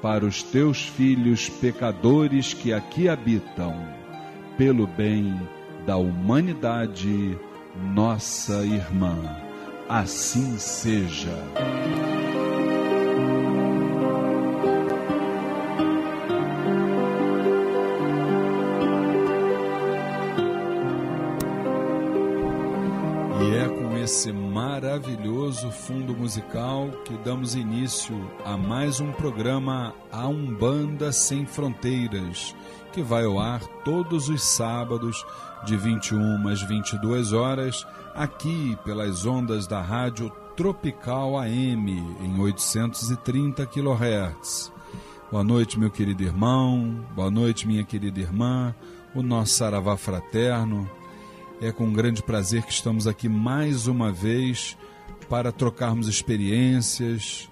para os teus filhos pecadores que aqui habitam, pelo bem da humanidade, nossa irmã. Assim seja. Maravilhoso fundo musical que damos início a mais um programa A Umbanda Sem Fronteiras, que vai ao ar todos os sábados de 21 às 22 horas, aqui pelas ondas da rádio Tropical AM em 830 kHz. Boa noite, meu querido irmão, boa noite, minha querida irmã, o nosso saravá fraterno. É com grande prazer que estamos aqui mais uma vez para trocarmos experiências,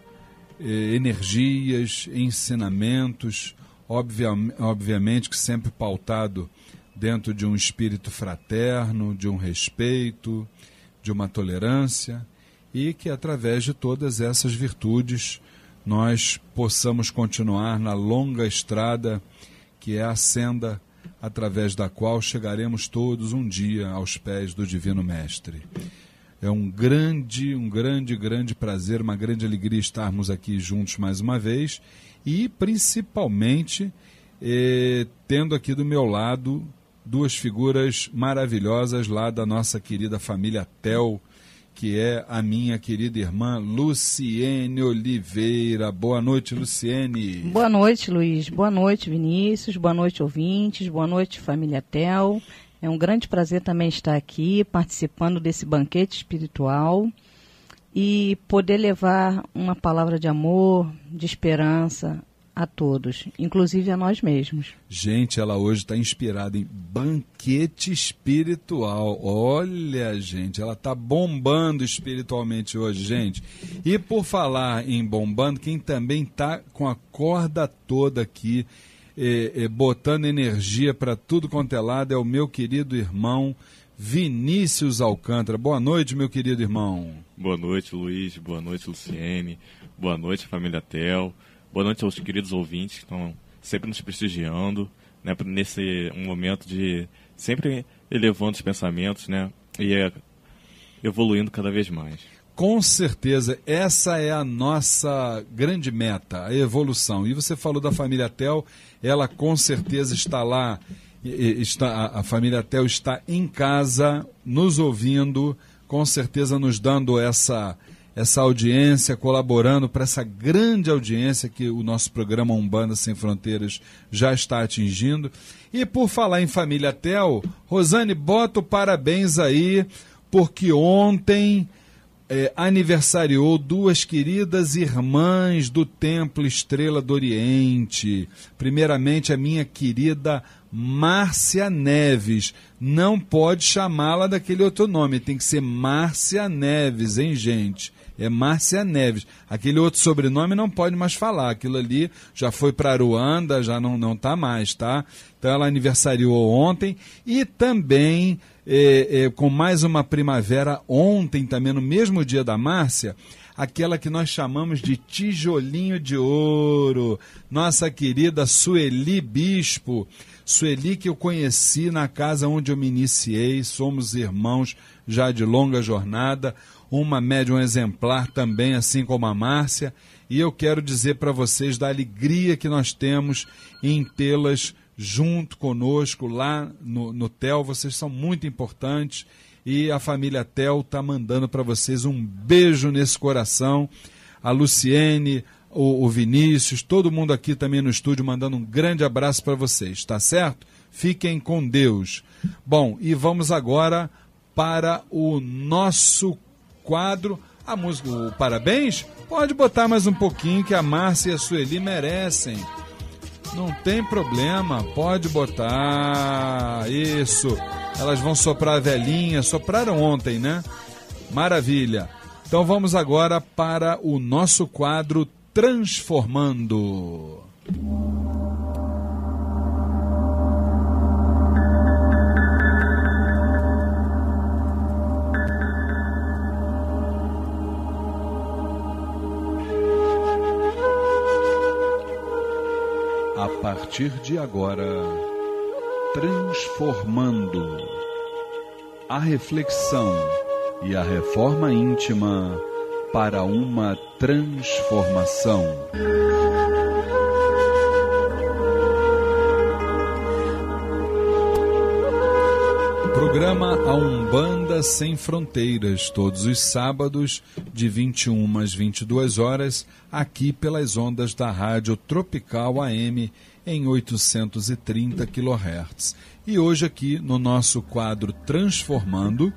eh, energias, ensinamentos, obvia, obviamente que sempre pautado dentro de um espírito fraterno, de um respeito, de uma tolerância e que através de todas essas virtudes nós possamos continuar na longa estrada que é a senda através da qual chegaremos todos um dia aos pés do Divino Mestre. É um grande, um grande, grande prazer, uma grande alegria estarmos aqui juntos mais uma vez e principalmente eh, tendo aqui do meu lado duas figuras maravilhosas lá da nossa querida família Tel, que é a minha querida irmã Luciene Oliveira. Boa noite, Luciene. Boa noite, Luiz. Boa noite, Vinícius. Boa noite, ouvintes. Boa noite, família Tel. É um grande prazer também estar aqui participando desse banquete espiritual e poder levar uma palavra de amor, de esperança a todos, inclusive a nós mesmos. Gente, ela hoje está inspirada em banquete espiritual. Olha, gente, ela está bombando espiritualmente hoje, gente. E por falar em bombando, quem também está com a corda toda aqui botando energia para tudo quanto é lado é o meu querido irmão Vinícius Alcântara. Boa noite, meu querido irmão. Boa noite, Luiz. Boa noite, Luciene. Boa noite, família Tel. Boa noite aos queridos ouvintes que estão sempre nos prestigiando, né, nesse um momento de sempre elevando os pensamentos, né, e é, evoluindo cada vez mais. Com certeza, essa é a nossa grande meta, a evolução. E você falou da família Tel, ela com certeza está lá, está, a família Tel está em casa, nos ouvindo, com certeza nos dando essa, essa audiência, colaborando para essa grande audiência que o nosso programa Umbanda Sem Fronteiras já está atingindo. E por falar em família Tel, Rosane, bota o parabéns aí, porque ontem é, aniversariou duas queridas irmãs do Templo Estrela do Oriente. Primeiramente, a minha querida Márcia Neves. Não pode chamá-la daquele outro nome, tem que ser Márcia Neves, hein, gente? É Márcia Neves. Aquele outro sobrenome não pode mais falar. Aquilo ali já foi para Aruanda, já não, não tá mais, tá? Então ela aniversariou ontem e também é, é, com mais uma primavera ontem, também no mesmo dia da Márcia, aquela que nós chamamos de tijolinho de ouro, nossa querida Sueli Bispo. Sueli que eu conheci na casa onde eu me iniciei, somos irmãos já de longa jornada, uma médium exemplar também, assim como a Márcia, e eu quero dizer para vocês da alegria que nós temos em tê-las junto conosco lá no, no TEL. Vocês são muito importantes e a família TEL está mandando para vocês um beijo nesse coração. A Luciene, o, o, Vinícius, todo mundo aqui também no estúdio mandando um grande abraço para vocês, tá certo? Fiquem com Deus. Bom, e vamos agora para o nosso quadro. A música, o parabéns? Pode botar mais um pouquinho que a Márcia e a Sueli merecem. Não tem problema, pode botar. Isso. Elas vão soprar a velhinha. Sopraram ontem, né? Maravilha. Então vamos agora para o nosso quadro Transformando. Partir de agora, transformando a reflexão e a reforma íntima para uma transformação. Programa A Umbanda Sem Fronteiras, todos os sábados, de 21 às 22 horas, aqui pelas ondas da Rádio Tropical AM em 830 kHz. E hoje, aqui no nosso quadro Transformando,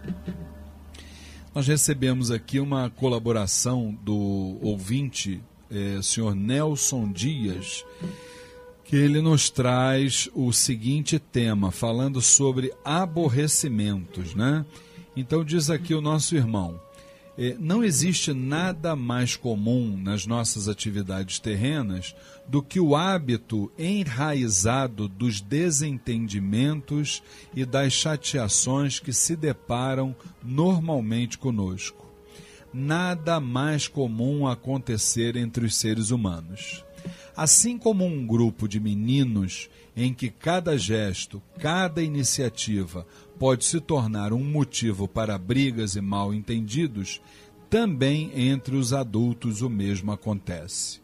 nós recebemos aqui uma colaboração do ouvinte, eh, senhor Nelson Dias que ele nos traz o seguinte tema, falando sobre aborrecimentos, né? Então diz aqui o nosso irmão, não existe nada mais comum nas nossas atividades terrenas do que o hábito enraizado dos desentendimentos e das chateações que se deparam normalmente conosco. nada mais comum acontecer entre os seres humanos. Assim como um grupo de meninos em que cada gesto, cada iniciativa pode se tornar um motivo para brigas e mal entendidos, também entre os adultos o mesmo acontece.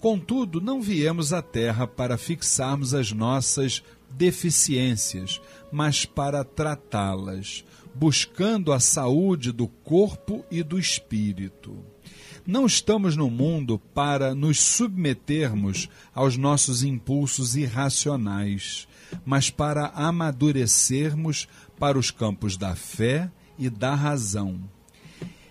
Contudo, não viemos à Terra para fixarmos as nossas deficiências, mas para tratá-las, buscando a saúde do corpo e do espírito. Não estamos no mundo para nos submetermos aos nossos impulsos irracionais, mas para amadurecermos para os campos da fé e da razão.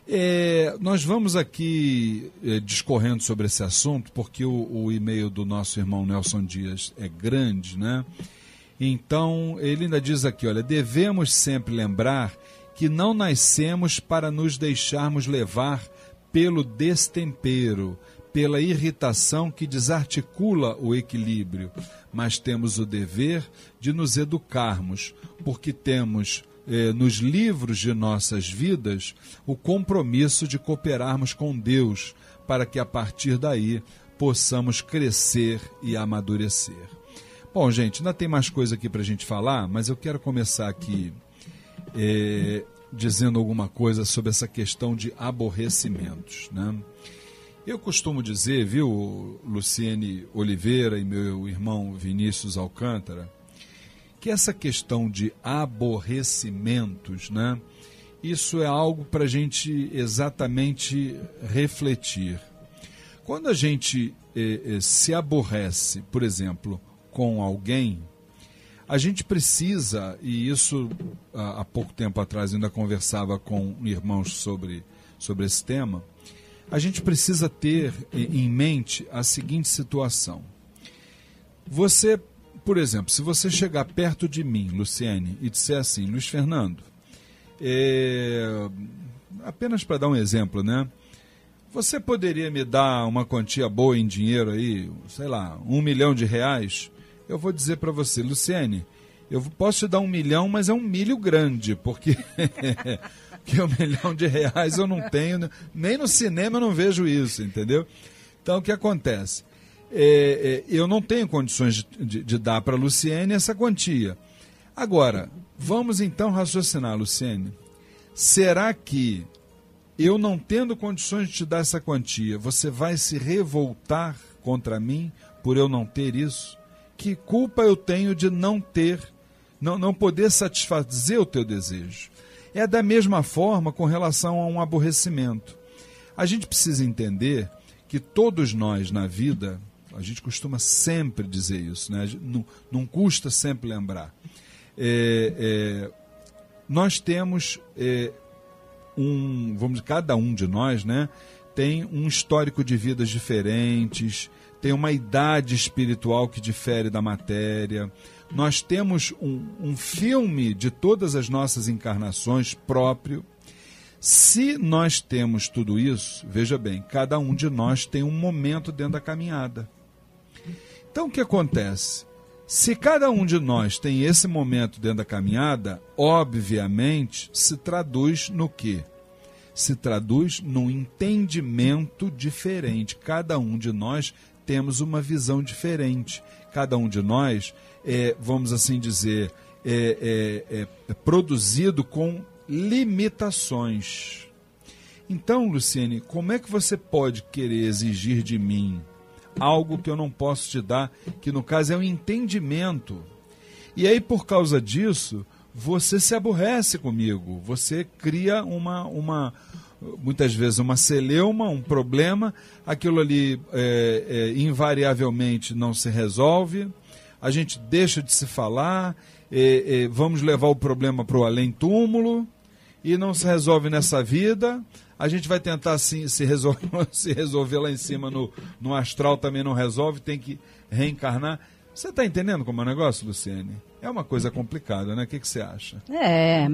É, nós vamos aqui é, discorrendo sobre esse assunto, porque o, o e-mail do nosso irmão Nelson Dias é grande, né? Então, ele ainda diz aqui: olha, devemos sempre lembrar que não nascemos para nos deixarmos levar pelo destempero, pela irritação que desarticula o equilíbrio, mas temos o dever de nos educarmos, porque temos eh, nos livros de nossas vidas o compromisso de cooperarmos com Deus, para que a partir daí possamos crescer e amadurecer. Bom, gente, ainda tem mais coisa aqui para a gente falar, mas eu quero começar aqui é, dizendo alguma coisa sobre essa questão de aborrecimentos. Né? Eu costumo dizer, viu, Luciene Oliveira e meu irmão Vinícius Alcântara, que essa questão de aborrecimentos, né, isso é algo para a gente exatamente refletir. Quando a gente eh, eh, se aborrece, por exemplo, com alguém, a gente precisa, e isso há pouco tempo atrás ainda conversava com irmãos sobre, sobre esse tema, a gente precisa ter em mente a seguinte situação. Você, por exemplo, se você chegar perto de mim, Luciene, e disser assim, Luiz Fernando, é... apenas para dar um exemplo, né? Você poderia me dar uma quantia boa em dinheiro aí, sei lá, um milhão de reais? Eu vou dizer para você, Luciene, eu posso te dar um milhão, mas é um milho grande, porque que um milhão de reais eu não tenho, nem no cinema eu não vejo isso, entendeu? Então o que acontece? É, é, eu não tenho condições de, de, de dar para Luciene essa quantia. Agora, vamos então raciocinar, Luciene. Será que eu não tendo condições de te dar essa quantia, você vai se revoltar contra mim por eu não ter isso? Que culpa eu tenho de não ter, não, não poder satisfazer o teu desejo? É da mesma forma com relação a um aborrecimento. A gente precisa entender que todos nós na vida, a gente costuma sempre dizer isso, né? não, não custa sempre lembrar. É, é, nós temos é, um, vamos cada um de nós, né, tem um histórico de vidas diferentes, tem uma idade espiritual que difere da matéria. Nós temos um, um filme de todas as nossas encarnações próprio. Se nós temos tudo isso, veja bem, cada um de nós tem um momento dentro da caminhada. Então o que acontece? Se cada um de nós tem esse momento dentro da caminhada, obviamente se traduz no quê? Se traduz num entendimento diferente. Cada um de nós temos uma visão diferente. Cada um de nós é, vamos assim dizer, é, é, é produzido com limitações. Então, Luciene, como é que você pode querer exigir de mim algo que eu não posso te dar, que no caso é um entendimento? E aí, por causa disso, você se aborrece comigo, você cria uma, uma, muitas vezes uma celeuma, um problema, aquilo ali é, é, invariavelmente não se resolve, a gente deixa de se falar, é, é vamos levar o problema para o além-túmulo e não se resolve nessa vida. A gente vai tentar assim, se, resolver, se resolver lá em cima no, no astral, também não resolve, tem que reencarnar. Você está entendendo como é o negócio, Luciene? É uma coisa complicada, né? O que, que você acha? É,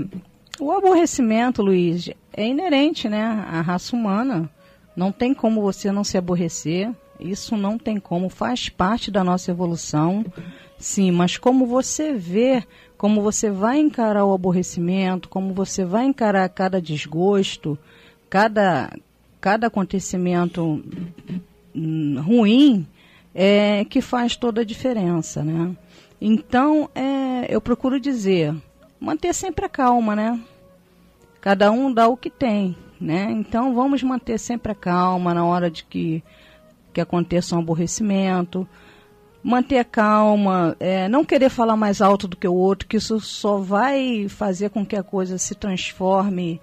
o aborrecimento, Luiz, é inerente, né, à raça humana. Não tem como você não se aborrecer. Isso não tem como, faz parte da nossa evolução. Sim, mas como você vê, como você vai encarar o aborrecimento, como você vai encarar cada desgosto, cada, cada acontecimento ruim é que faz toda a diferença, né? Então, é, eu procuro dizer, manter sempre a calma, né? Cada um dá o que tem, né? Então, vamos manter sempre a calma na hora de que, que aconteça um aborrecimento, manter a calma, é, não querer falar mais alto do que o outro, que isso só vai fazer com que a coisa se transforme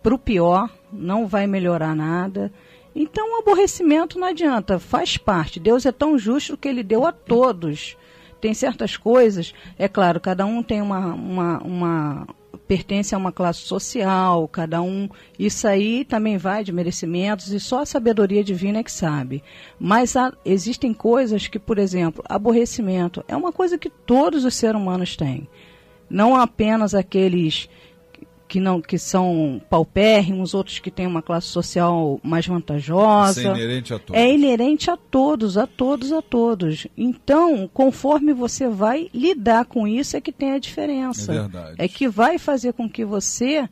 para o pior, não vai melhorar nada. Então, o aborrecimento não adianta, faz parte. Deus é tão justo que ele deu a todos. Tem certas coisas, é claro, cada um tem uma, uma, uma pertence a uma classe social, cada um. Isso aí também vai de merecimentos e só a sabedoria divina é que sabe. Mas há, existem coisas que, por exemplo, aborrecimento é uma coisa que todos os seres humanos têm. Não apenas aqueles que não que são paupérrimos, outros que têm uma classe social mais vantajosa. Isso é inerente a todos. É inerente a todos, a todos, a todos. Então, conforme você vai lidar com isso, é que tem a diferença. É verdade. É que vai fazer com que você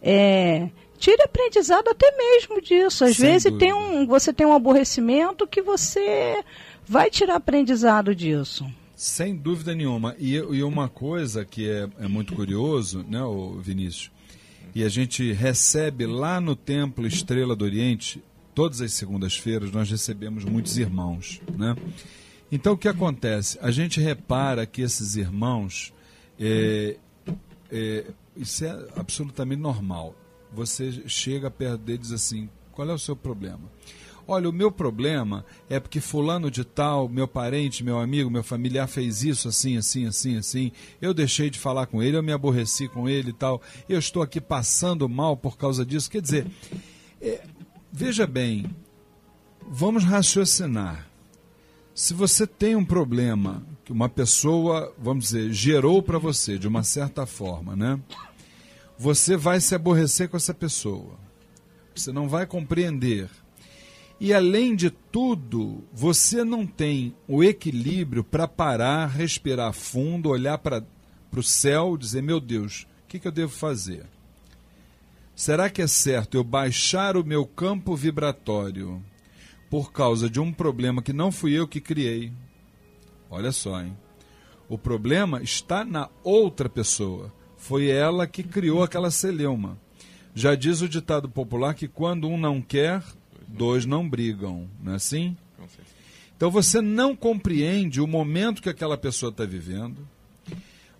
é, tire aprendizado até mesmo disso. Às Sem vezes tem um, você tem um aborrecimento que você vai tirar aprendizado disso. Sem dúvida nenhuma. E, e uma coisa que é, é muito curioso, né, Vinícius? E a gente recebe lá no Templo Estrela do Oriente, todas as segundas-feiras, nós recebemos muitos irmãos. Né? Então o que acontece? A gente repara que esses irmãos, é, é, isso é absolutamente normal. Você chega perto deles assim: qual é o seu problema? Olha, o meu problema é porque fulano de tal, meu parente, meu amigo, meu familiar fez isso assim, assim, assim, assim. Eu deixei de falar com ele, eu me aborreci com ele e tal. Eu estou aqui passando mal por causa disso. Quer dizer, é, veja bem, vamos raciocinar. Se você tem um problema que uma pessoa, vamos dizer, gerou para você de uma certa forma, né? Você vai se aborrecer com essa pessoa. Você não vai compreender e além de tudo, você não tem o equilíbrio para parar, respirar fundo, olhar para o céu, dizer: meu Deus, o que, que eu devo fazer? Será que é certo eu baixar o meu campo vibratório por causa de um problema que não fui eu que criei? Olha só, hein? O problema está na outra pessoa. Foi ela que criou aquela celeuma. Já diz o ditado popular que quando um não quer, dois não brigam, não é assim? Então você não compreende o momento que aquela pessoa está vivendo,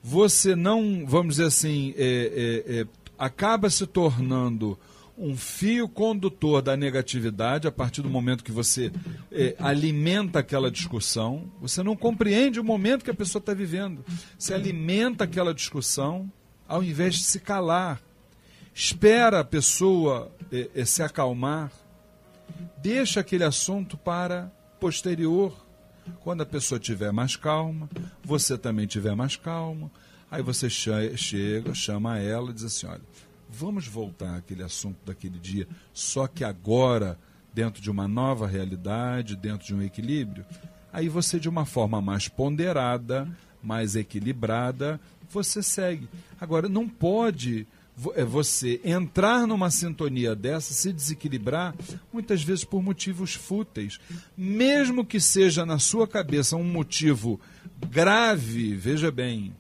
você não, vamos dizer assim, é, é, é, acaba se tornando um fio condutor da negatividade a partir do momento que você é, alimenta aquela discussão. Você não compreende o momento que a pessoa está vivendo. Você alimenta aquela discussão ao invés de se calar. Espera a pessoa é, é, se acalmar deixa aquele assunto para posterior. Quando a pessoa tiver mais calma, você também tiver mais calma, aí você chega, chama ela e diz assim: olha, vamos voltar àquele assunto daquele dia, só que agora, dentro de uma nova realidade, dentro de um equilíbrio. Aí você, de uma forma mais ponderada, mais equilibrada, você segue. Agora, não pode você entrar numa sintonia dessa, se desequilibrar, muitas vezes por motivos fúteis. Mesmo que seja na sua cabeça um motivo grave, veja bem,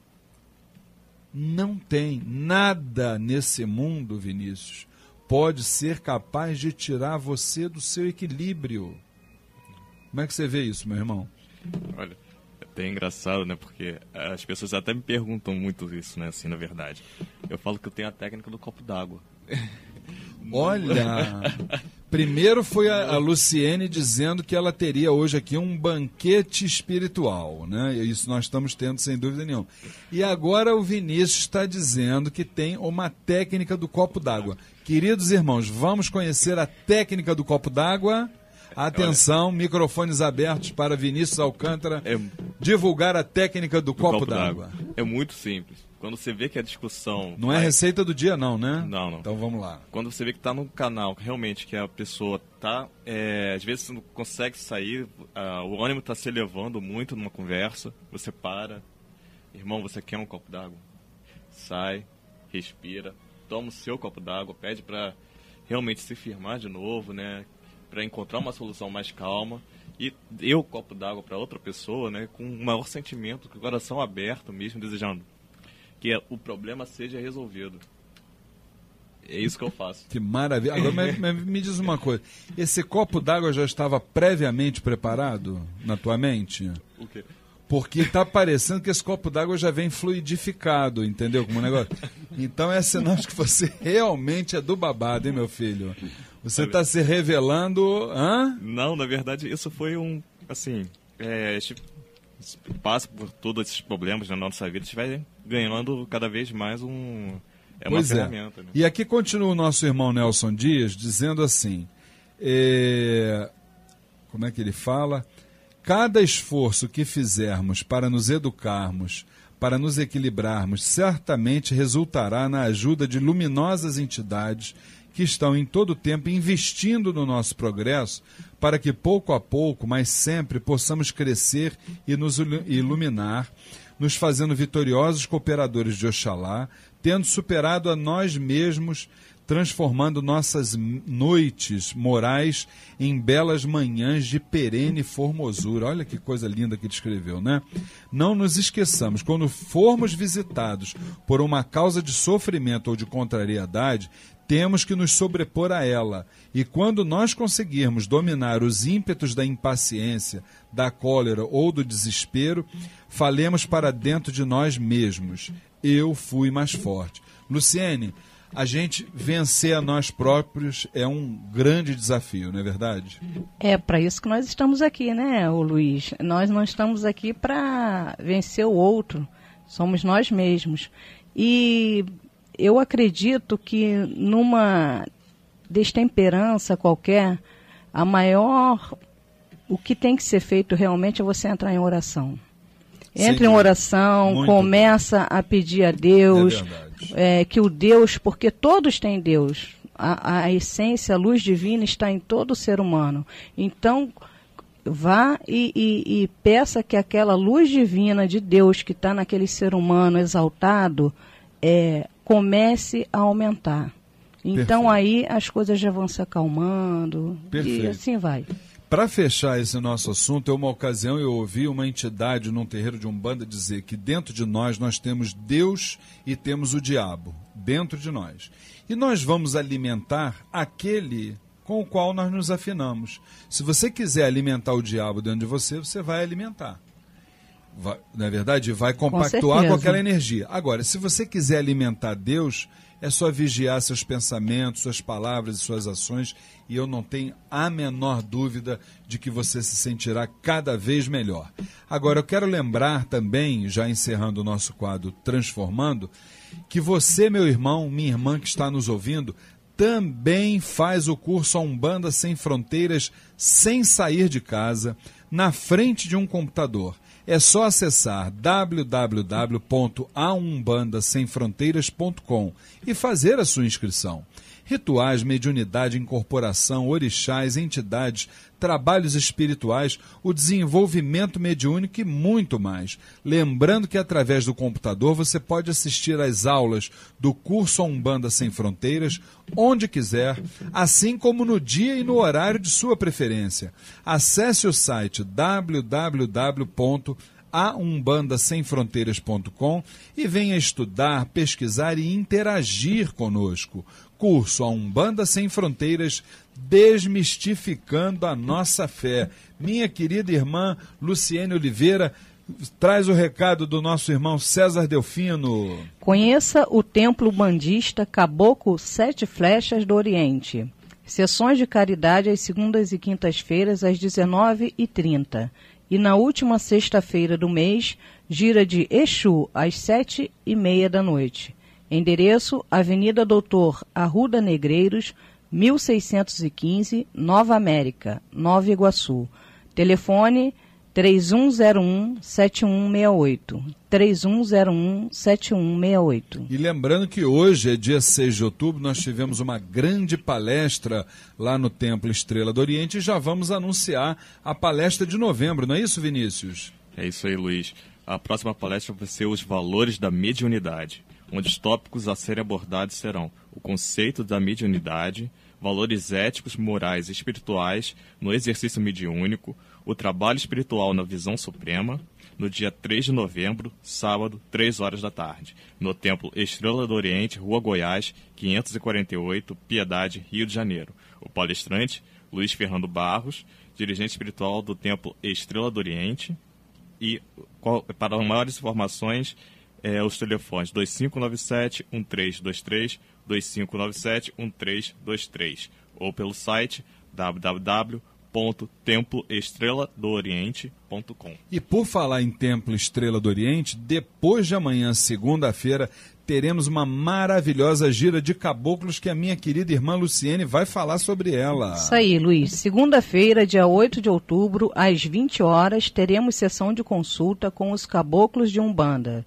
não tem nada nesse mundo, Vinícius, pode ser capaz de tirar você do seu equilíbrio. Como é que você vê isso, meu irmão? Olha, até engraçado, né? Porque as pessoas até me perguntam muito isso, né? Assim, na verdade. Eu falo que eu tenho a técnica do copo d'água. Olha! Primeiro foi a, a, Luciene dizendo que ela teria hoje aqui um banquete espiritual, né? Isso nós estamos tendo sem dúvida nenhuma. E agora o Vinícius está dizendo que tem uma técnica do copo d'água. Queridos irmãos, vamos conhecer a técnica do copo d'água. Atenção, Olha. microfones abertos para Vinícius Alcântara é, divulgar a técnica do, do copo, copo d'água. É muito simples. Quando você vê que a discussão. Não é receita do dia, não, né? Não, não. Então vamos lá. Quando você vê que está no canal, realmente, que a pessoa tá. É, às vezes você não consegue sair, o ânimo está se elevando muito numa conversa, você para. Irmão, você quer um copo d'água? Sai, respira, toma o seu copo d'água, pede para realmente se firmar de novo, né? Para encontrar uma solução mais calma e eu o copo d'água para outra pessoa, né? Com um maior sentimento, com o coração aberto mesmo, desejando que o problema seja resolvido. É isso que eu faço. Que maravilha. Agora, mas, mas me diz uma coisa: esse copo d'água já estava previamente preparado na tua mente? O quê? Porque está parecendo que esse copo d'água já vem fluidificado, entendeu? Como um negócio. Então é sinal de que você realmente é do babado, hein, meu filho? Você está se revelando. Hã? Não, na verdade, isso foi um. Assim. É, passa por todos esses problemas na nossa vida, a gente vai ganhando cada vez mais um é pois uma é. ferramenta. Né? E aqui continua o nosso irmão Nelson Dias dizendo assim: é... como é que ele fala? Cada esforço que fizermos para nos educarmos, para nos equilibrarmos, certamente resultará na ajuda de luminosas entidades que estão em todo o tempo investindo no nosso progresso, para que pouco a pouco, mas sempre, possamos crescer e nos iluminar, nos fazendo vitoriosos cooperadores de Oxalá, tendo superado a nós mesmos, transformando nossas noites morais em belas manhãs de perene formosura. Olha que coisa linda que ele escreveu, né? Não nos esqueçamos, quando formos visitados por uma causa de sofrimento ou de contrariedade, temos que nos sobrepor a ela. E quando nós conseguirmos dominar os ímpetos da impaciência, da cólera ou do desespero, falemos para dentro de nós mesmos eu fui mais forte. Luciene, a gente vencer a nós próprios é um grande desafio, não é verdade? É para isso que nós estamos aqui, né, o Luiz? Nós não estamos aqui para vencer o outro, somos nós mesmos. E eu acredito que numa destemperança qualquer, a maior o que tem que ser feito realmente é você entrar em oração. Entre em oração, Muito começa a pedir a Deus, é é, que o Deus, porque todos têm Deus, a, a essência, a luz divina está em todo ser humano. Então, vá e, e, e, peça que aquela luz divina de Deus que está naquele ser humano exaltado é, comece a aumentar. Então Perfeito. aí as coisas já vão se acalmando Perfeito. e assim vai. Para fechar esse nosso assunto, é uma ocasião eu ouvi uma entidade num terreiro de Umbanda dizer que dentro de nós nós temos Deus e temos o diabo dentro de nós. E nós vamos alimentar aquele com o qual nós nos afinamos. Se você quiser alimentar o diabo dentro de você, você vai alimentar. Vai, na é verdade, vai compactuar com, com aquela energia. Agora, se você quiser alimentar Deus, é só vigiar seus pensamentos, suas palavras e suas ações, e eu não tenho a menor dúvida de que você se sentirá cada vez melhor. Agora, eu quero lembrar também, já encerrando o nosso quadro Transformando, que você, meu irmão, minha irmã que está nos ouvindo, também faz o curso A Umbanda Sem Fronteiras sem sair de casa, na frente de um computador é só acessar www.aumbandasemfronteiras.com e fazer a sua inscrição. Rituais, mediunidade, incorporação, orixás, entidades, trabalhos espirituais, o desenvolvimento mediúnico e muito mais. Lembrando que através do computador você pode assistir às aulas do curso Umbanda Sem Fronteiras, onde quiser, assim como no dia e no horário de sua preferência. Acesse o site www.aumbandasemfronteiras.com e venha estudar, pesquisar e interagir conosco curso A Umbanda Sem Fronteiras, desmistificando a nossa fé. Minha querida irmã Luciene Oliveira, traz o recado do nosso irmão César Delfino. Conheça o Templo Bandista Caboclo Sete Flechas do Oriente. Sessões de caridade às segundas e quintas-feiras às 19h30. E na última sexta-feira do mês, gira de Exu às sete e meia da noite. Endereço: Avenida Doutor Arruda Negreiros, 1615, Nova América, Nova Iguaçu. Telefone 3101-7168. 3101-7168. E lembrando que hoje é dia 6 de outubro, nós tivemos uma grande palestra lá no Templo Estrela do Oriente e já vamos anunciar a palestra de novembro, não é isso, Vinícius? É isso aí, Luiz. A próxima palestra vai ser os valores da mediunidade onde os tópicos a serem abordados serão o conceito da mediunidade, valores éticos, morais e espirituais no exercício mediúnico, o trabalho espiritual na visão suprema, no dia 3 de novembro, sábado, 3 horas da tarde, no Templo Estrela do Oriente, Rua Goiás, 548, Piedade, Rio de Janeiro. O palestrante, Luiz Fernando Barros, dirigente espiritual do Templo Estrela do Oriente. E para maiores informações, é, os telefones 2597-1323, 2597-1323, ou pelo site www.temploestreladooriente.com. E por falar em Templo Estrela do Oriente, depois de amanhã, segunda-feira, teremos uma maravilhosa gira de caboclos que a minha querida irmã Luciene vai falar sobre ela. Isso aí, Luiz. Segunda-feira, dia 8 de outubro, às 20 horas, teremos sessão de consulta com os caboclos de Umbanda.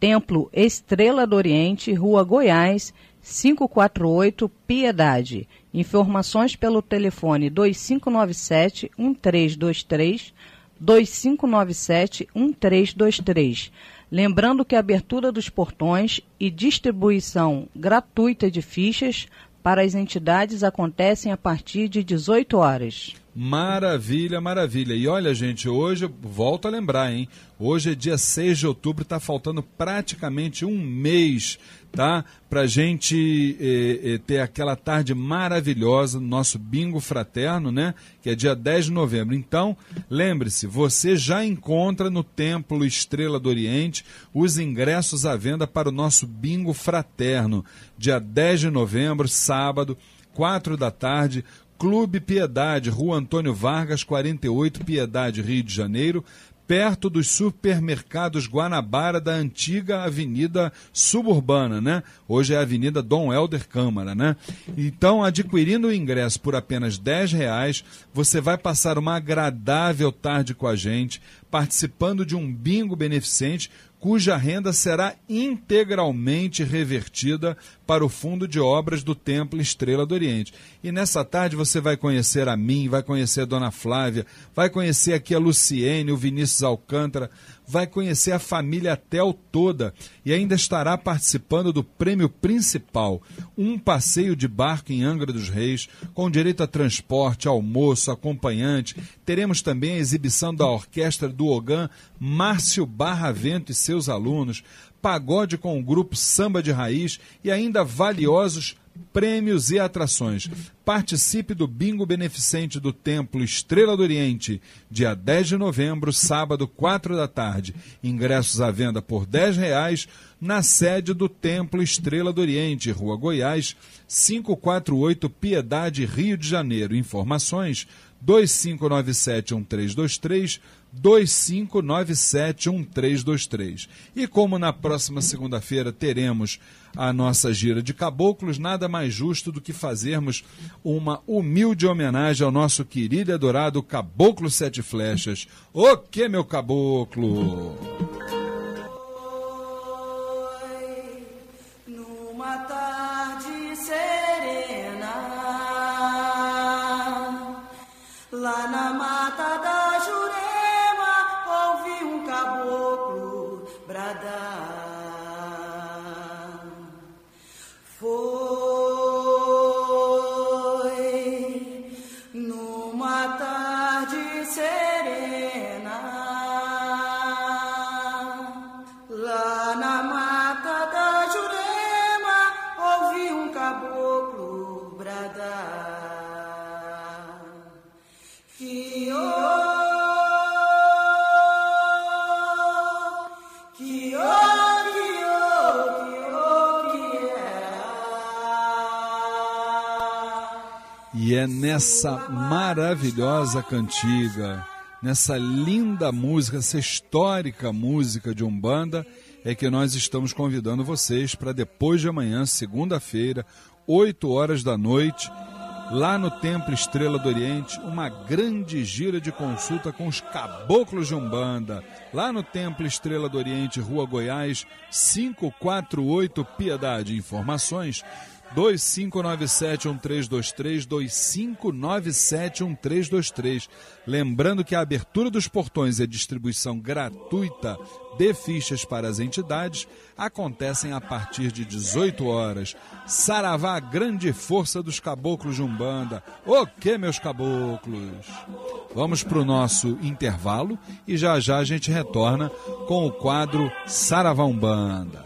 Templo Estrela do Oriente, Rua Goiás, 548, Piedade. Informações pelo telefone 2597 1323 2597 1323. Lembrando que a abertura dos portões e distribuição gratuita de fichas para as entidades acontecem a partir de 18 horas. Maravilha, maravilha. E olha, gente, hoje, volto a lembrar, hein? Hoje é dia 6 de outubro, está faltando praticamente um mês, tá? Pra gente eh, eh, ter aquela tarde maravilhosa no nosso bingo fraterno, né? Que é dia 10 de novembro. Então, lembre-se, você já encontra no Templo Estrela do Oriente os ingressos à venda para o nosso bingo fraterno, dia 10 de novembro, sábado, 4 da tarde, Clube Piedade, Rua Antônio Vargas, 48, Piedade, Rio de Janeiro, perto dos supermercados Guanabara da antiga Avenida Suburbana, né? Hoje é a Avenida Dom Helder Câmara, né? Então, adquirindo o ingresso por apenas 10 reais, você vai passar uma agradável tarde com a gente, participando de um bingo beneficente cuja renda será integralmente revertida para o Fundo de Obras do Templo Estrela do Oriente. E nessa tarde você vai conhecer a mim, vai conhecer a Dona Flávia, vai conhecer aqui a Luciene, o Vinícius Alcântara, vai conhecer a família Tel toda e ainda estará participando do prêmio principal, um passeio de barco em Angra dos Reis, com direito a transporte, almoço, acompanhante. Teremos também a exibição da orquestra do Ogan Márcio Barravento e seus alunos, pagode com o grupo Samba de Raiz e ainda valiosos prêmios e atrações. Participe do bingo beneficente do Templo Estrela do Oriente, dia 10 de novembro, sábado, 4 da tarde. Ingressos à venda por R$ reais na sede do Templo Estrela do Oriente, Rua Goiás, 548 Piedade, Rio de Janeiro. Informações 2597-1323, 2597-1323. E como na próxima segunda-feira teremos a nossa gira de caboclos, nada mais justo do que fazermos uma humilde homenagem ao nosso querido e adorado Caboclo Sete Flechas. O que, meu caboclo? Nessa maravilhosa cantiga, nessa linda música, essa histórica música de Umbanda, é que nós estamos convidando vocês para depois de amanhã, segunda-feira, 8 horas da noite, lá no Templo Estrela do Oriente, uma grande gira de consulta com os caboclos de Umbanda, lá no Templo Estrela do Oriente, Rua Goiás, 548 Piedade. Informações 2597-1323, 2597-1323. Lembrando que a abertura dos portões e a distribuição gratuita de fichas para as entidades acontecem a partir de 18 horas. Saravá, grande força dos caboclos de Umbanda. O que, meus caboclos? Vamos para o nosso intervalo e já já a gente retorna com o quadro Saravá Umbanda.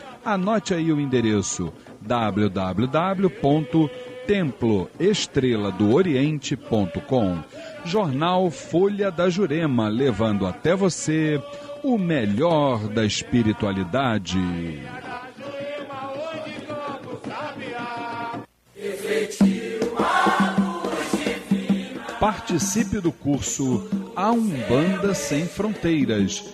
Anote aí o endereço www.temploestreladooriente.com. Jornal Folha da Jurema, levando até você o melhor da espiritualidade. Participe do curso A Umbanda Sem Fronteiras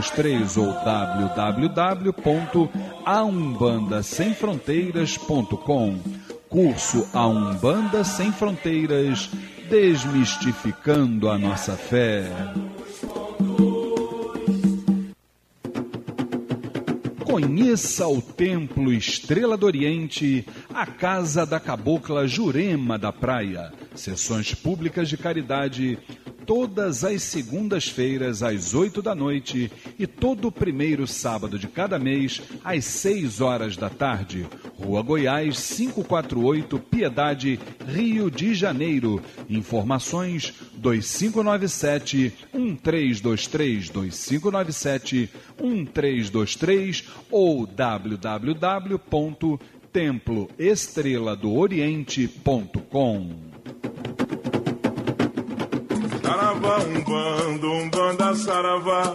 2597-1323 ou www.aumbandasemfronteiras.com. Curso A Umbanda Sem Fronteiras, desmistificando a nossa fé. Conheça o Templo Estrela do Oriente, a Casa da Cabocla Jurema da Praia. Sessões públicas de caridade todas as segundas-feiras às oito da noite e todo primeiro sábado de cada mês às seis horas da tarde. Rua Goiás 548, Piedade, Rio de Janeiro. Informações 2597 1323 2597 1323 ou www.temploestreladooriente.com.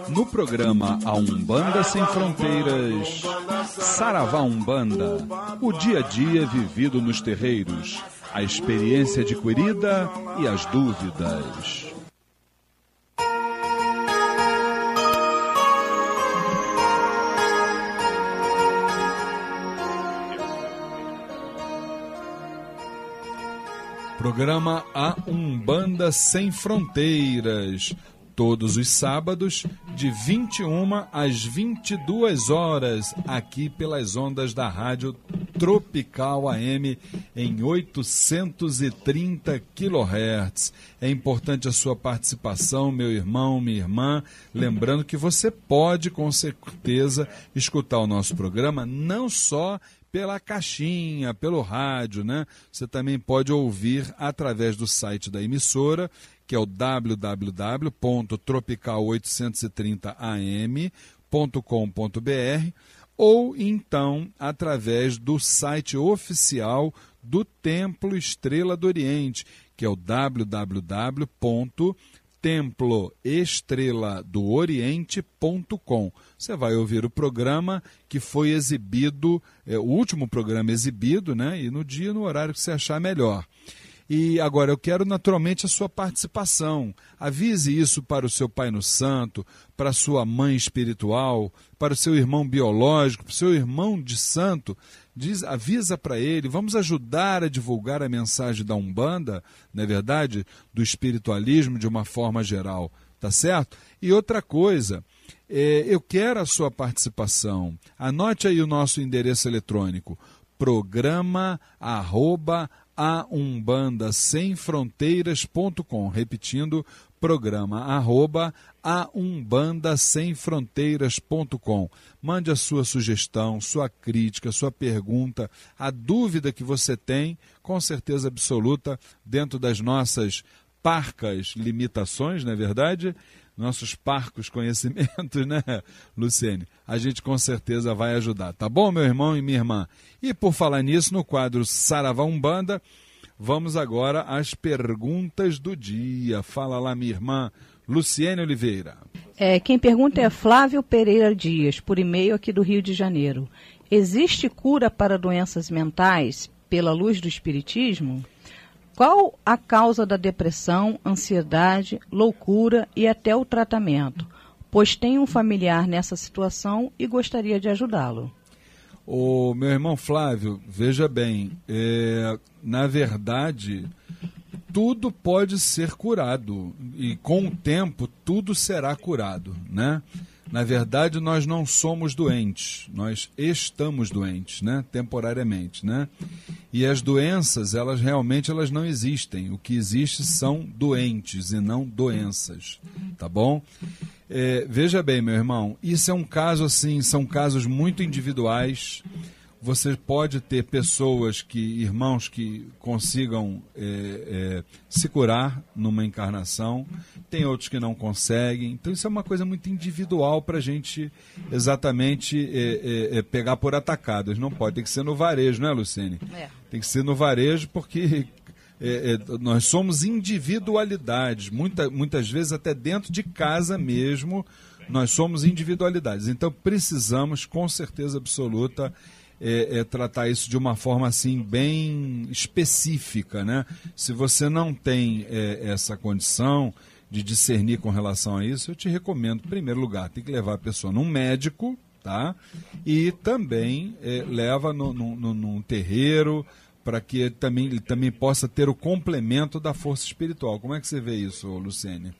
No programa A Umbanda Sem Fronteiras, Saravá Umbanda, o dia a dia vivido nos terreiros, a experiência adquirida e as dúvidas. Programa A Umbanda Sem Fronteiras. Todos os sábados, de 21 às 22 horas, aqui pelas ondas da Rádio Tropical AM em 830 kHz. É importante a sua participação, meu irmão, minha irmã. Lembrando que você pode, com certeza, escutar o nosso programa não só pela caixinha, pelo rádio, né? Você também pode ouvir através do site da emissora, que é o www.tropical830am.com.br ou então através do site oficial do Templo Estrela do Oriente, que é o www.temploestreladooriente.com. Você vai ouvir o programa que foi exibido, é, o último programa exibido, né? E no dia, no horário que você achar melhor. E agora eu quero naturalmente a sua participação. Avise isso para o seu pai no santo, para a sua mãe espiritual, para o seu irmão biológico, para o seu irmão de santo. Diz, avisa para ele, vamos ajudar a divulgar a mensagem da Umbanda, não é verdade? Do espiritualismo de uma forma geral, tá certo? E outra coisa, é, eu quero a sua participação. Anote aí o nosso endereço eletrônico: programa arroba a umbanda sem fronteiras.com, repetindo, programa arroba a umbanda sem fronteiras.com. Mande a sua sugestão, sua crítica, sua pergunta, a dúvida que você tem, com certeza absoluta, dentro das nossas parcas limitações, não é verdade? Nossos parcos conhecimentos, né, Luciene? A gente com certeza vai ajudar, tá bom, meu irmão e minha irmã? E por falar nisso, no quadro Saravá Umbanda, vamos agora às perguntas do dia. Fala lá, minha irmã Luciene Oliveira. É, quem pergunta é Flávio Pereira Dias, por e-mail aqui do Rio de Janeiro. Existe cura para doenças mentais pela luz do Espiritismo? Qual a causa da depressão, ansiedade, loucura e até o tratamento? Pois tem um familiar nessa situação e gostaria de ajudá-lo. O meu irmão Flávio, veja bem, é, na verdade, tudo pode ser curado e com o tempo tudo será curado, né? Na verdade, nós não somos doentes, nós estamos doentes, né? Temporariamente, né? E as doenças, elas realmente elas não existem. O que existe são doentes e não doenças, tá bom? É, veja bem, meu irmão, isso é um caso assim, são casos muito individuais você pode ter pessoas que, irmãos que consigam é, é, se curar numa encarnação, tem outros que não conseguem. Então isso é uma coisa muito individual para a gente exatamente é, é, é, pegar por atacadas. Não pode, tem que ser no varejo, não é, Luciene? É. Tem que ser no varejo porque nós somos individualidades, muita, muitas vezes até dentro de casa mesmo, nós somos individualidades. Então precisamos, com certeza absoluta, é, é, tratar isso de uma forma assim bem específica, né? Se você não tem é, essa condição de discernir com relação a isso, eu te recomendo, em primeiro lugar, tem que levar a pessoa num médico, tá? E também é, leva no, no, no, num terreiro para que também, ele também possa ter o complemento da força espiritual. Como é que você vê isso, Luciene?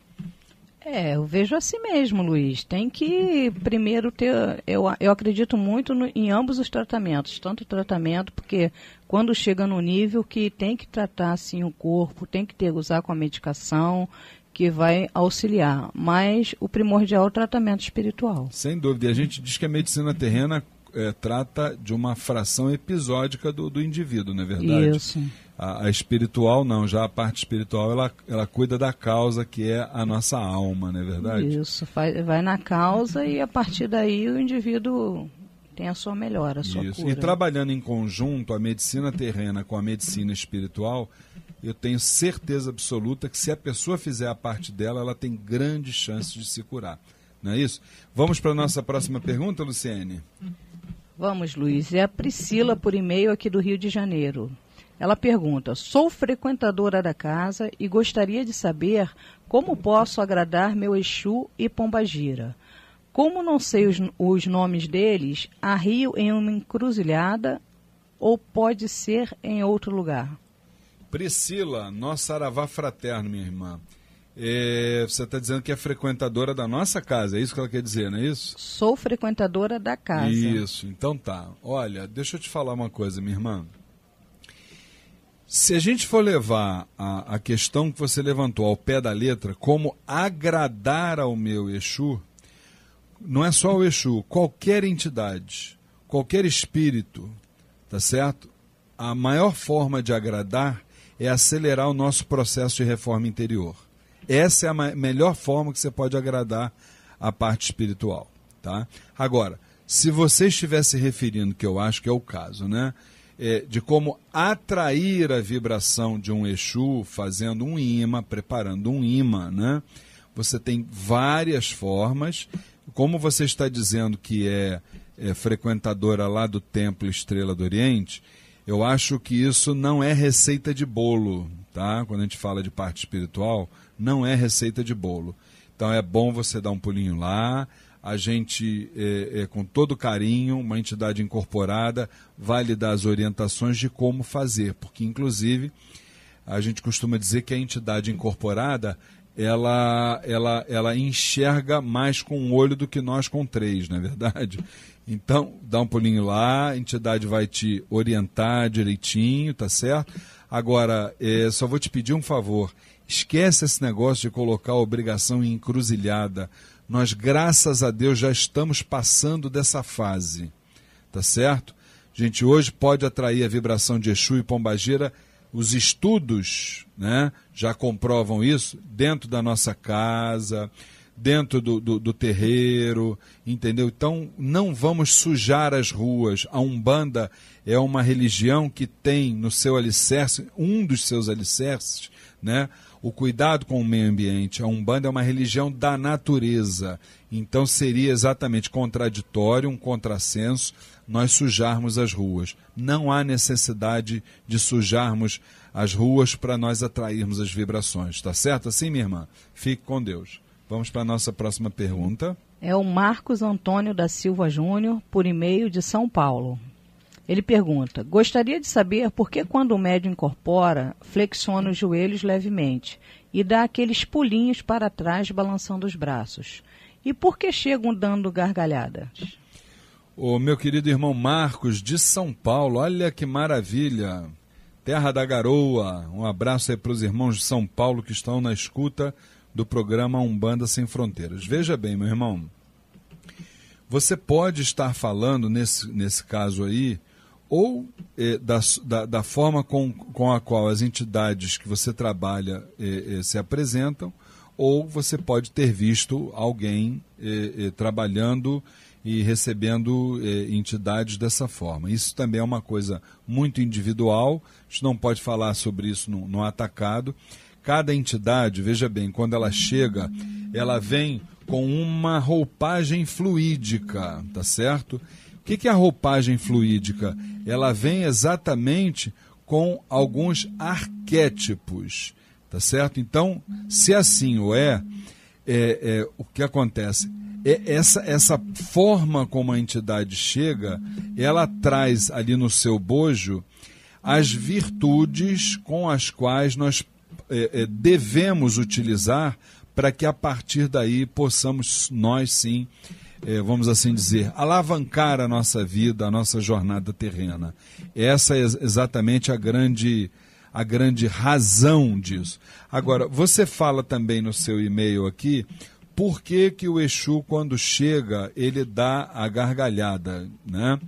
É, eu vejo assim mesmo, Luiz. Tem que primeiro ter. Eu, eu acredito muito no, em ambos os tratamentos, tanto o tratamento, porque quando chega no nível que tem que tratar assim o corpo, tem que ter usar com a medicação que vai auxiliar. Mas o primordial é o tratamento espiritual. Sem dúvida. E a gente diz que a medicina terrena é, trata de uma fração episódica do, do indivíduo, não é verdade? Isso. A, a, espiritual não, já a parte espiritual ela, ela cuida da causa que é a nossa alma, não é verdade? Isso, vai, vai na causa e a partir daí o indivíduo tem a sua melhora, a sua Isso. cura. E trabalhando em conjunto a medicina terrena com a medicina espiritual, eu tenho certeza absoluta que se a pessoa fizer a parte dela, ela tem grandes chances de se curar. Não é isso? Vamos para a nossa próxima pergunta, Luciene? Vamos, Luiz. É a Priscila por e-mail aqui do Rio de Janeiro. Ela pergunta: Sou frequentadora da casa e gostaria de saber como posso agradar meu Exu e Pombagira. Como não sei os, os nomes deles, arrio em uma encruzilhada ou pode ser em outro lugar? Priscila, nossa aravá fraterno, minha irmã. É, você está dizendo que é frequentadora da nossa casa, é isso que ela quer dizer, não é isso? Sou frequentadora da casa. Isso, então tá. Olha, deixa eu te falar uma coisa, minha irmã. Se a gente for levar a, a questão que você levantou ao pé da letra, como agradar ao meu Exu, não é só o Exu, qualquer entidade, qualquer espírito, tá certo? A maior forma de agradar é acelerar o nosso processo de reforma interior. Essa é a melhor forma que você pode agradar a parte espiritual, tá? Agora, se você estiver se referindo, que eu acho que é o caso, né? É, de como atrair a vibração de um Exu fazendo um imã, preparando um imã, né? Você tem várias formas. Como você está dizendo que é, é frequentadora lá do Templo Estrela do Oriente, eu acho que isso não é receita de bolo, tá? Quando a gente fala de parte espiritual, não é receita de bolo. Então é bom você dar um pulinho lá, a gente, é, é, com todo carinho, uma entidade incorporada, vai lhe dar as orientações de como fazer, porque, inclusive, a gente costuma dizer que a entidade incorporada ela, ela, ela enxerga mais com um olho do que nós com três, não é verdade? Então, dá um pulinho lá, a entidade vai te orientar direitinho, tá certo? Agora, é, só vou te pedir um favor. Esquece esse negócio de colocar obrigação em encruzilhada. Nós, graças a Deus, já estamos passando dessa fase. Tá certo? A gente hoje pode atrair a vibração de Exu e Pombagira. Os estudos né, já comprovam isso dentro da nossa casa, dentro do, do, do, terreiro, entendeu? Então não vamos sujar as ruas. A Umbanda é uma religião que tem no seu alicerce, um dos seus alicerces, né? O cuidado com o meio ambiente. A Umbanda é uma religião da natureza. Então seria exatamente contraditório, um contrassenso, nós sujarmos as ruas. Não há necessidade de sujarmos as ruas para nós atrairmos as vibrações. Tá certo assim, minha irmã? Fique com Deus. Vamos para a nossa próxima pergunta. É o Marcos Antônio da Silva Júnior, por e-mail de São Paulo. Ele pergunta: Gostaria de saber por que, quando o médium incorpora, flexiona os joelhos levemente e dá aqueles pulinhos para trás, balançando os braços? E por que chegam dando gargalhadas? O meu querido irmão Marcos, de São Paulo, olha que maravilha! Terra da Garoa. Um abraço aí para os irmãos de São Paulo que estão na escuta do programa Umbanda Sem Fronteiras. Veja bem, meu irmão, você pode estar falando, nesse, nesse caso aí, ou eh, da, da, da, forma com, com a qual as entidades que você trabalha eh, eh, se apresentam, ou você pode ter visto alguém trabalhando e recebendo entidades dessa forma. Isso também é uma coisa muito individual, a gente não pode falar sobre isso no, no atacado. Cada entidade, veja bem, quando ela chega, ela vem com uma roupagem fluídica, tá certo? O que é a roupagem fluídica? Ela vem exatamente com alguns arquétipos, tá certo? Então, se assim o é, é, é o que acontece? É essa, essa forma como a entidade chega, ela traz ali no seu bojo as virtudes com as quais nós é, é, devemos utilizar para que a partir daí possamos nós sim, é, vamos assim dizer, alavancar a nossa vida, a nossa jornada terrena. Essa é exatamente a grande a grande razão disso. Agora, você fala também no seu e-mail aqui por que, que o Exu, quando chega, ele dá a gargalhada, né?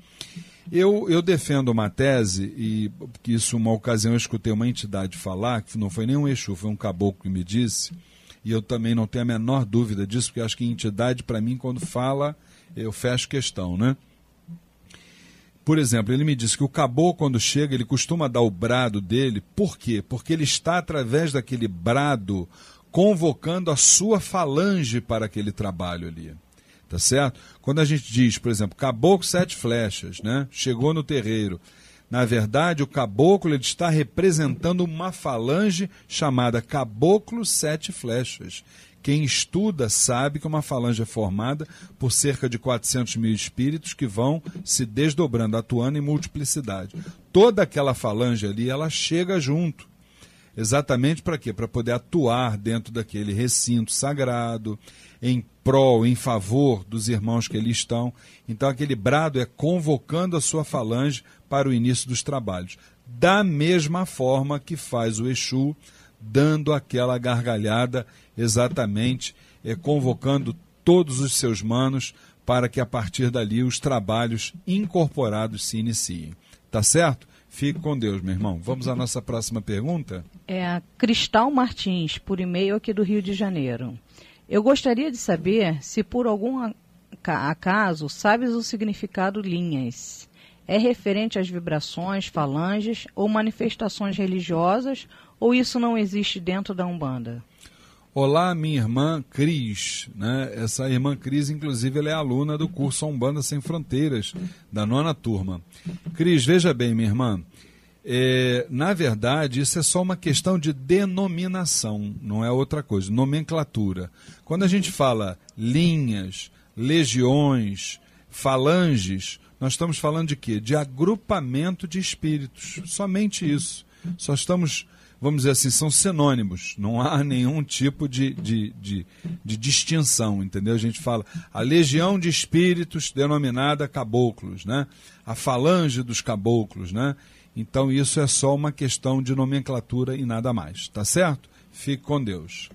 Eu, eu defendo uma tese, e isso, uma ocasião, eu escutei uma entidade falar, que não foi nem um Exu, foi um caboclo que me disse, e eu também não tenho a menor dúvida disso, porque acho que entidade, para mim, quando fala, eu fecho questão, né? Por exemplo, ele me disse que o caboclo, quando chega, ele costuma dar o brado dele, por quê? Porque ele está, através daquele brado, convocando a sua falange para aquele trabalho ali. Tá certo? Quando a gente diz, por exemplo, caboclo sete flechas, né? Chegou no terreiro. Na verdade, o caboclo ele está representando uma falange chamada caboclo sete flechas. Quem estuda sabe que uma falange é formada por cerca de 400 mil espíritos que vão se desdobrando, atuando em multiplicidade. Toda aquela falange ali, ela chega junto. Exatamente para quê? Para poder atuar dentro daquele recinto sagrado, em prol, em favor dos irmãos que ali estão. Então, aquele brado é convocando a sua falange para o início dos trabalhos. Da mesma forma que faz o Exu, dando aquela gargalhada, exatamente, é, convocando todos os seus manos para que a partir dali os trabalhos incorporados se iniciem. Tá certo? Fique com Deus, meu irmão. Vamos à nossa próxima pergunta? É a Cristal Martins, por e-mail aqui do Rio de Janeiro. Eu gostaria de saber se por algum acaso sabes o significado linhas. É referente às vibrações, falanges ou manifestações religiosas ou isso não existe dentro da Umbanda? Olá, minha irmã Cris. Né? Essa irmã Cris, inclusive, ela é aluna do curso Umbanda Sem Fronteiras, da nona turma. Cris, veja bem, minha irmã. É, na verdade, isso é só uma questão de denominação, não é outra coisa, nomenclatura. Quando a gente fala linhas, legiões, falanges, nós estamos falando de quê? De agrupamento de espíritos. Somente isso. Só estamos vamos dizer assim, são sinônimos. Não há nenhum tipo de, de, de, de, distinção, entendeu? A gente fala a legião de espíritos denominada caboclos, né? A falange dos caboclos, né? Então isso é só uma questão de nomenclatura e nada mais, tá certo? Fique com Deus.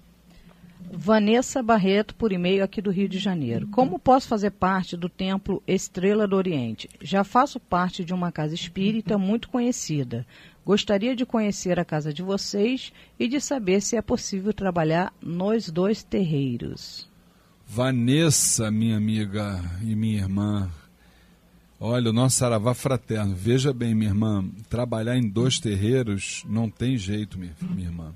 Vanessa Barreto, por e-mail aqui do Rio de Janeiro. Como posso fazer parte do Templo Estrela do Oriente? Já faço parte de uma casa espírita muito conhecida. Gostaria de conhecer a casa de vocês e de saber se é possível trabalhar nos dois terreiros. Vanessa, minha amiga e minha irmã, olha, o nosso saravá fraterno, veja bem, minha irmã, trabalhar em dois terreiros não tem jeito, minha, minha irmã.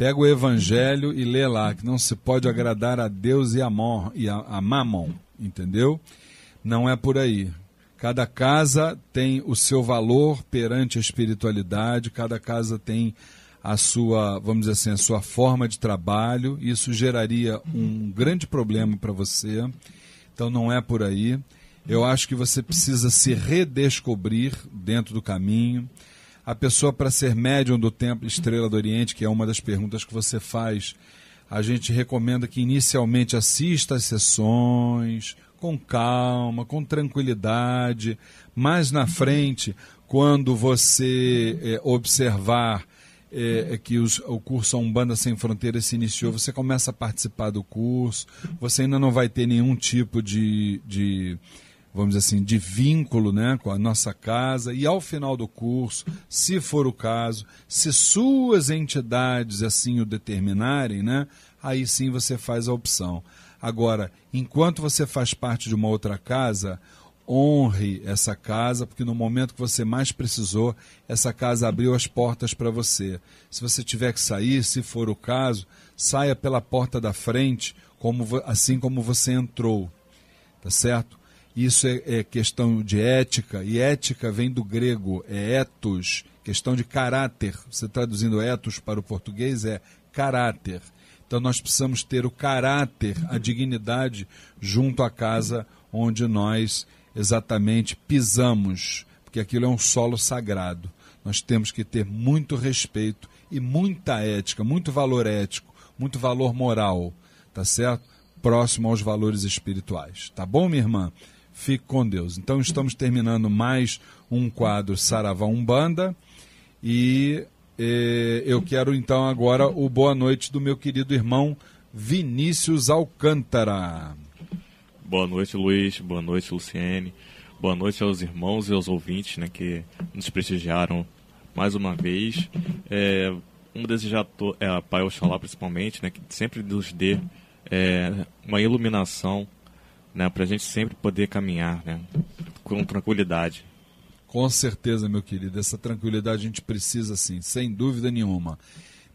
Pega o evangelho e lê lá, que não se pode agradar a Deus e a, mor, e a, a Mamon, entendeu? Não é por aí. Cada casa tem o seu valor perante a espiritualidade, cada casa tem a sua, vamos dizer assim, a sua forma de trabalho. Isso geraria um grande problema para você. Então não é por aí. Eu acho que você precisa se redescobrir dentro do caminho a pessoa para ser médium do Templo Estrela do Oriente, que é uma das perguntas que você faz, a gente recomenda que inicialmente assista às sessões com calma, com tranquilidade. Mais na frente, quando você é, observar é, que os, o curso Umbanda Sem Fronteiras se iniciou, você começa a participar do curso, você ainda não vai ter nenhum tipo de, de vamos dizer assim, de vínculo né, com a nossa casa, e ao final do curso, se for o caso, se suas entidades assim o determinarem, né, aí sim você faz a opção. Agora, enquanto você faz parte de uma outra casa, honre essa casa, porque no momento que você mais precisou, essa casa abriu as portas para você. Se você tiver que sair, se for o caso, saia pela porta da frente, como, assim como você entrou. Tá certo? Isso é, é, questão de ética, e ética vem do grego, é ethos, questão de caráter. Você traduzindo ethos para o português é caráter. Então nós precisamos ter o caráter, a dignidade junto à casa onde nós exatamente pisamos, porque aquilo é um solo sagrado. Nós temos que ter muito respeito e muita ética, muito valor ético, muito valor moral, tá certo? Próximo aos valores espirituais. Tá bom, minha irmã? Fique com Deus. Então estamos terminando mais um quadro Saravá Umbanda e eh, eu quero então agora o boa noite do meu querido irmão Vinícius Alcântara. Boa noite, Luiz. Boa noite, Luciene. Boa noite aos irmãos e aos ouvintes né, que nos prestigiaram mais uma vez. É, um desejar é, a Pai Oxalá, principalmente, né, que sempre nos dê é, uma iluminação né, para a gente sempre poder caminhar né, com tranquilidade. Com certeza, meu querido, essa tranquilidade a gente precisa sim, sem dúvida nenhuma.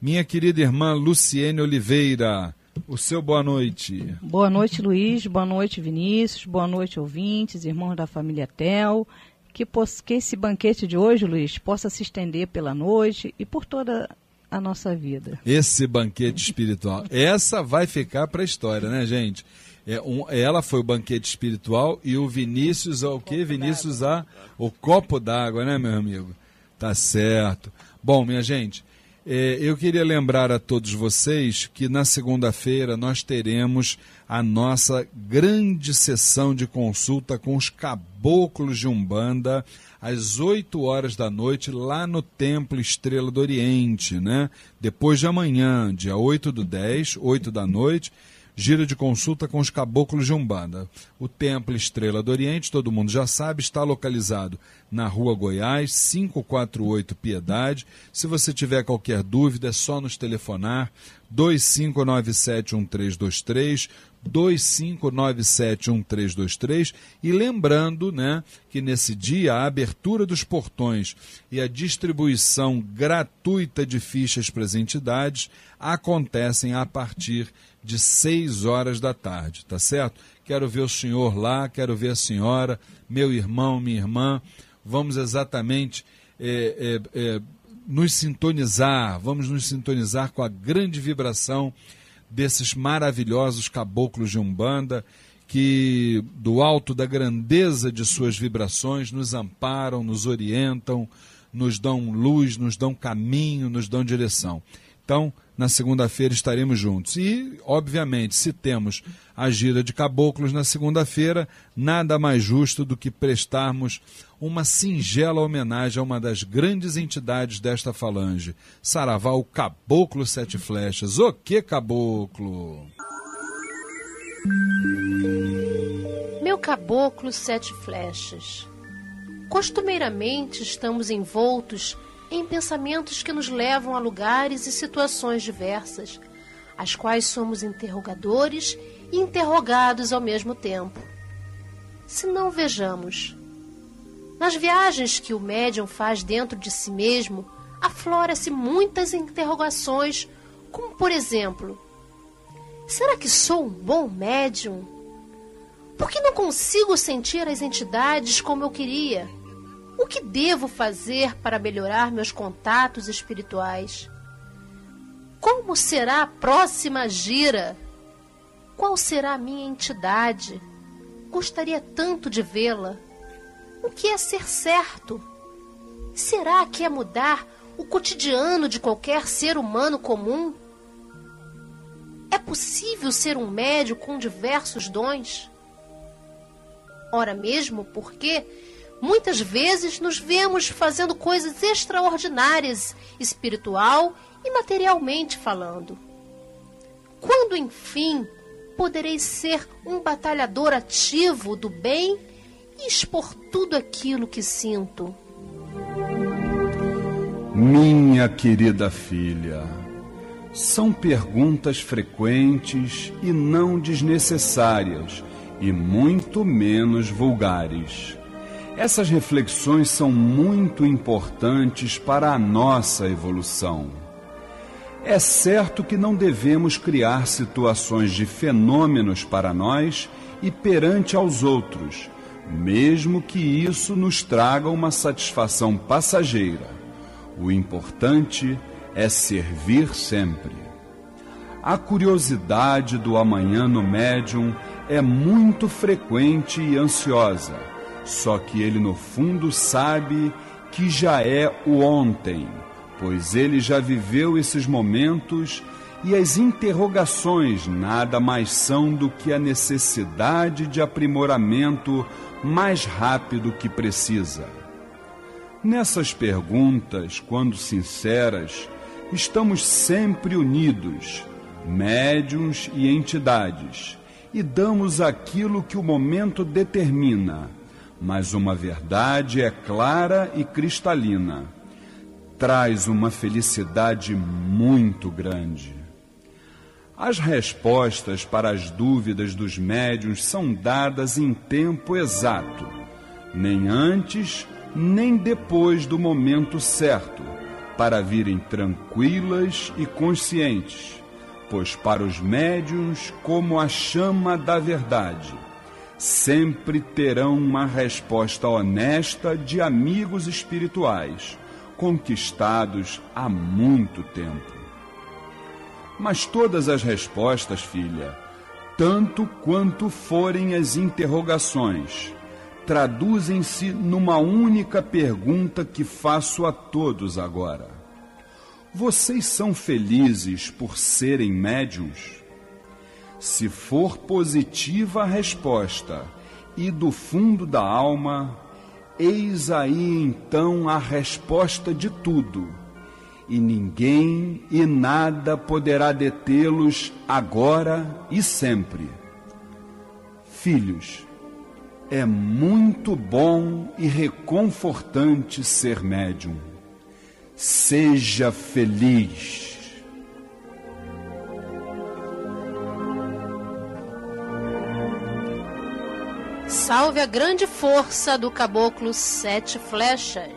Minha querida irmã Luciene Oliveira, o seu boa noite. Boa noite, Luiz. Boa noite, Vinícius. Boa noite, ouvintes, irmãos da família Tel. Que, que esse banquete de hoje, Luiz, possa se estender pela noite e por toda a nossa vida. Esse banquete espiritual. Essa vai ficar para a história, né, gente? É, um, ela foi o banquete espiritual e o Vinícius é o quê? Vinícius a o copo d'água, né, meu amigo? Tá certo. Bom, minha gente, é, eu queria lembrar a todos vocês que na segunda-feira nós teremos a nossa grande sessão de consulta com os caboclos de Umbanda às 8 horas da noite lá no Templo Estrela do Oriente, né? Depois de amanhã, dia 8 do 10, 8 da noite gira de consulta com os caboclos de Umbanda. O Templo Estrela do Oriente, todo mundo já sabe, está localizado na Rua Goiás, 548 Piedade. Se você tiver qualquer dúvida, é só nos telefonar 25971323, 25971323 e lembrando, né, que nesse dia a abertura dos portões e a distribuição gratuita de fichas para as entidades acontecem a partir de 6 horas da tarde, tá certo? Quero ver o senhor lá, quero ver a senhora, meu irmão, minha irmã. Vamos exatamente é, é, é, nos sintonizar, vamos nos sintonizar com a grande vibração desses maravilhosos caboclos de Umbanda que, do alto da grandeza de suas vibrações, nos amparam, nos orientam, nos dão luz, nos dão caminho, nos dão direção. Então, na segunda-feira estaremos juntos. E, obviamente, se temos a gira de caboclos na segunda-feira, nada mais justo do que prestarmos uma singela homenagem a uma das grandes entidades desta falange, Saravá, o Caboclo Sete Flechas. O que caboclo? Meu caboclo sete flechas. Costumeiramente estamos envoltos em pensamentos que nos levam a lugares e situações diversas, as quais somos interrogadores e interrogados ao mesmo tempo. Se não vejamos, nas viagens que o médium faz dentro de si mesmo, aflora-se muitas interrogações, como por exemplo: será que sou um bom médium? Por que não consigo sentir as entidades como eu queria? O que devo fazer para melhorar meus contatos espirituais? Como será a próxima gira? Qual será a minha entidade? Gostaria tanto de vê-la. O que é ser certo? Será que é mudar o cotidiano de qualquer ser humano comum? É possível ser um médio com diversos dons? Ora mesmo porque muitas vezes nos vemos fazendo coisas extraordinárias, espiritual e materialmente falando. Quando, enfim, poderei ser um batalhador ativo do bem e expor tudo aquilo que sinto? Minha querida filha, são perguntas frequentes e não desnecessárias e muito menos vulgares. Essas reflexões são muito importantes para a nossa evolução. É certo que não devemos criar situações de fenômenos para nós e perante aos outros, mesmo que isso nos traga uma satisfação passageira. O importante é servir sempre. A curiosidade do amanhã no médium é muito frequente e ansiosa, só que ele no fundo sabe que já é o ontem, pois ele já viveu esses momentos e as interrogações nada mais são do que a necessidade de aprimoramento mais rápido que precisa. Nessas perguntas, quando sinceras, estamos sempre unidos, médiuns e entidades e damos aquilo que o momento determina, mas uma verdade é clara e cristalina. Traz uma felicidade muito grande. As respostas para as dúvidas dos médiuns são dadas em tempo exato, nem antes nem depois do momento certo, para virem tranquilas e conscientes pois para os médiuns, como a chama da verdade, sempre terão uma resposta honesta de amigos espirituais, conquistados há muito tempo. Mas todas as respostas, filha, tanto quanto forem as interrogações, traduzem-se numa única pergunta que faço a todos agora vocês são felizes por serem médiums? Se for positiva a resposta e do fundo da alma, eis aí então a resposta de tudo, e ninguém e nada poderá detê-los agora e sempre. Filhos, é muito bom e reconfortante ser médium Seja feliz. Salve a grande força do caboclo Sete Flechas.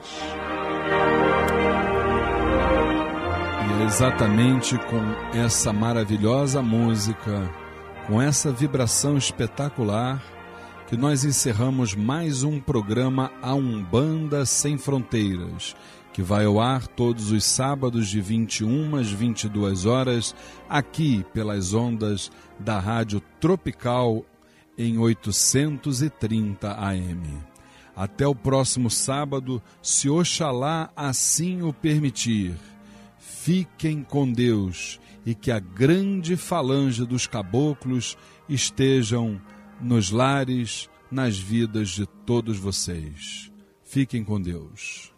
E é exatamente com essa maravilhosa música, com essa vibração espetacular, que nós encerramos mais um programa A Umbanda Sem Fronteiras que vai ao ar todos os sábados de 21 às 22 horas, aqui pelas ondas da Rádio Tropical em 830 AM. Até o próximo sábado, se Oxalá assim o permitir. Fiquem com Deus e que a grande falange dos caboclos estejam nos lares, nas vidas de todos vocês. Fiquem com Deus.